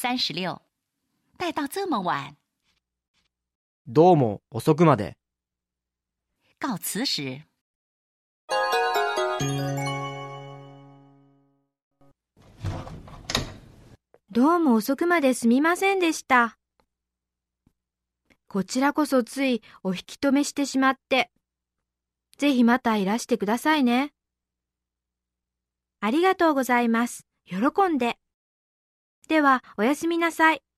三十六，带到这么晚。どうも遅くまで。告辞时，どうも遅くまですみませんでした。こちらこそついお引き止めしてしまって。ぜひまたいらしてくださいね。ありがとうございます。喜んで。では、おやすみなさい。